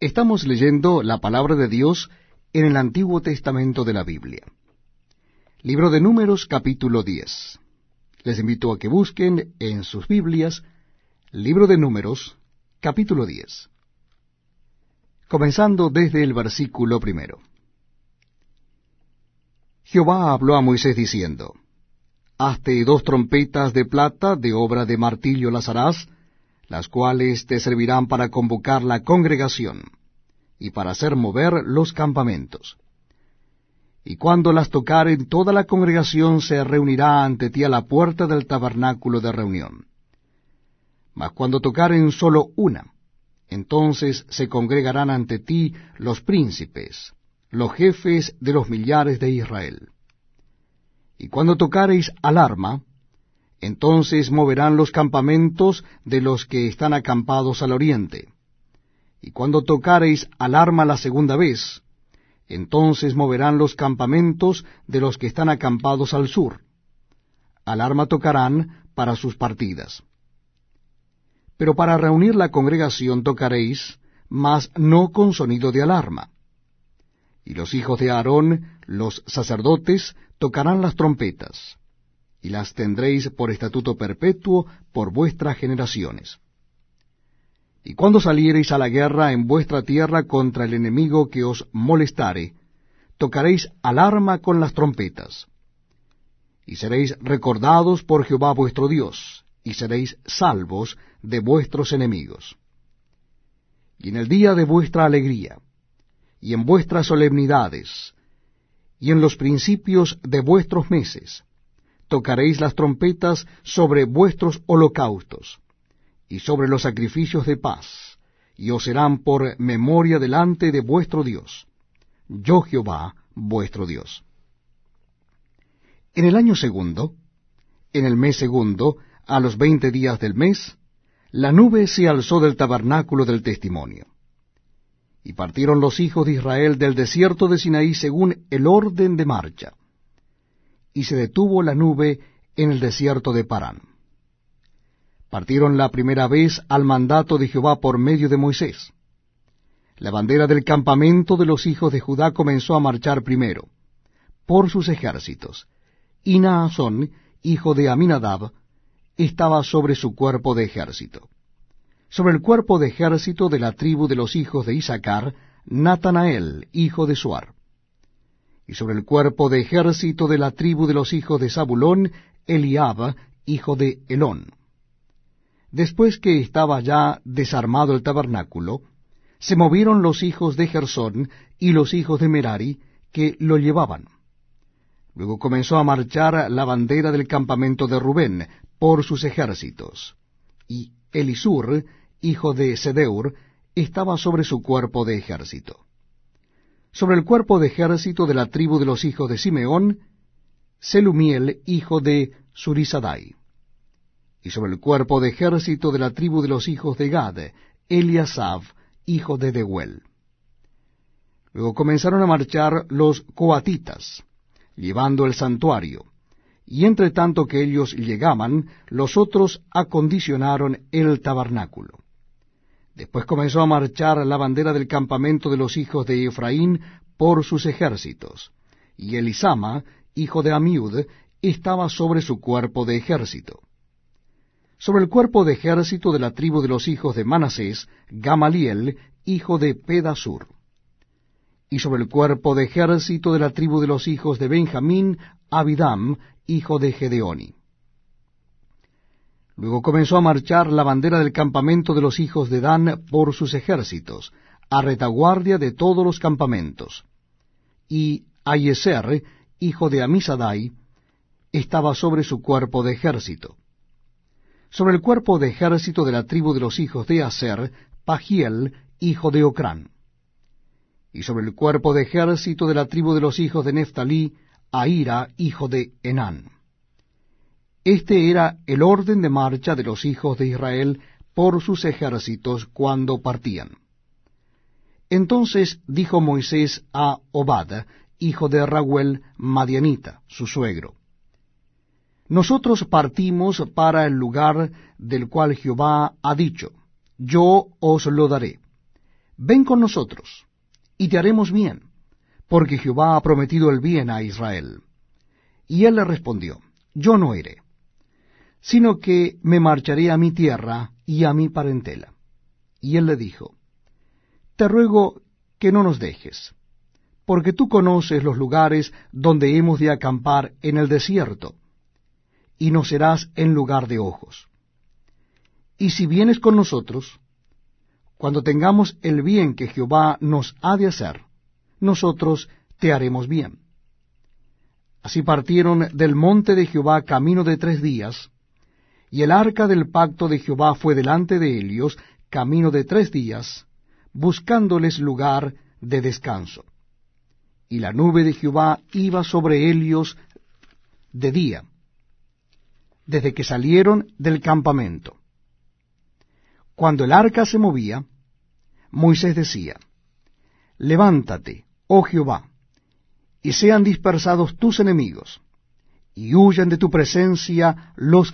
Estamos leyendo la palabra de Dios en el Antiguo Testamento de la Biblia. Libro de Números capítulo 10. Les invito a que busquen en sus Biblias Libro de Números capítulo 10. Comenzando desde el versículo primero. Jehová habló a Moisés diciendo, Hazte dos trompetas de plata de obra de martillo las harás, las cuales te servirán para convocar la congregación y para hacer mover los campamentos. Y cuando las tocaren, toda la congregación se reunirá ante ti a la puerta del tabernáculo de reunión. Mas cuando tocaren solo una, entonces se congregarán ante ti los príncipes, los jefes de los millares de Israel. Y cuando tocareis alarma, entonces moverán los campamentos de los que están acampados al oriente. Y cuando tocareis alarma la segunda vez, entonces moverán los campamentos de los que están acampados al sur. Alarma tocarán para sus partidas. Pero para reunir la congregación tocaréis, mas no con sonido de alarma. Y los hijos de Aarón, los sacerdotes, tocarán las trompetas y las tendréis por estatuto perpetuo por vuestras generaciones. Y cuando saliereis a la guerra en vuestra tierra contra el enemigo que os molestare, tocaréis alarma con las trompetas. Y seréis recordados por Jehová vuestro Dios, y seréis salvos de vuestros enemigos. Y en el día de vuestra alegría, y en vuestras solemnidades, y en los principios de vuestros meses, tocaréis las trompetas sobre vuestros holocaustos y sobre los sacrificios de paz, y os serán por memoria delante de vuestro Dios. Yo Jehová, vuestro Dios. En el año segundo, en el mes segundo, a los veinte días del mes, la nube se alzó del tabernáculo del testimonio. Y partieron los hijos de Israel del desierto de Sinaí según el orden de marcha y se detuvo la nube en el desierto de Parán. Partieron la primera vez al mandato de Jehová por medio de Moisés. La bandera del campamento de los hijos de Judá comenzó a marchar primero, por sus ejércitos, y Naasón, hijo de Aminadab, estaba sobre su cuerpo de ejército. Sobre el cuerpo de ejército de la tribu de los hijos de Isaacar, Natanael, hijo de Suar y sobre el cuerpo de ejército de la tribu de los hijos de Zabulón, Eliab, hijo de Elón. Después que estaba ya desarmado el tabernáculo, se movieron los hijos de Gersón y los hijos de Merari, que lo llevaban. Luego comenzó a marchar la bandera del campamento de Rubén por sus ejércitos, y Elisur, hijo de Sedeur, estaba sobre su cuerpo de ejército sobre el cuerpo de ejército de la tribu de los hijos de Simeón, Selumiel, hijo de Surisadai. Y sobre el cuerpo de ejército de la tribu de los hijos de Gad, Eliasab, hijo de Dehuel. Luego comenzaron a marchar los coatitas, llevando el santuario, y entre tanto que ellos llegaban, los otros acondicionaron el tabernáculo. Después comenzó a marchar la bandera del campamento de los hijos de Efraín por sus ejércitos, y Elisama, hijo de Amiud, estaba sobre su cuerpo de ejército. Sobre el cuerpo de ejército de la tribu de los hijos de Manasés, Gamaliel, hijo de Pedasur. Y sobre el cuerpo de ejército de la tribu de los hijos de Benjamín, Abidam, hijo de Gedeoni. Luego comenzó a marchar la bandera del campamento de los hijos de Dan por sus ejércitos, a retaguardia de todos los campamentos. Y Ayeser, hijo de Amisadai, estaba sobre su cuerpo de ejército. Sobre el cuerpo de ejército de la tribu de los hijos de Aser, Pagiel, hijo de Ocrán. Y sobre el cuerpo de ejército de la tribu de los hijos de Neftalí, Aira, hijo de Enán. Este era el orden de marcha de los hijos de Israel por sus ejércitos cuando partían. Entonces dijo Moisés a Obad, hijo de Raguel Madianita, su suegro, Nosotros partimos para el lugar del cual Jehová ha dicho, Yo os lo daré. ven con nosotros, y te haremos bien, porque Jehová ha prometido el bien a Israel. Y él le respondió, Yo no iré, sino que me marcharé a mi tierra y a mi parentela. Y él le dijo, Te ruego que no nos dejes, porque tú conoces los lugares donde hemos de acampar en el desierto, y no serás en lugar de ojos. Y si vienes con nosotros, cuando tengamos el bien que Jehová nos ha de hacer, nosotros te haremos bien. Así partieron del monte de Jehová camino de tres días, y el arca del pacto de Jehová fue delante de ellos camino de tres días, buscándoles lugar de descanso. Y la nube de Jehová iba sobre ellos de día, desde que salieron del campamento. Cuando el arca se movía, Moisés decía, Levántate, oh Jehová, y sean dispersados tus enemigos, y huyan de tu presencia los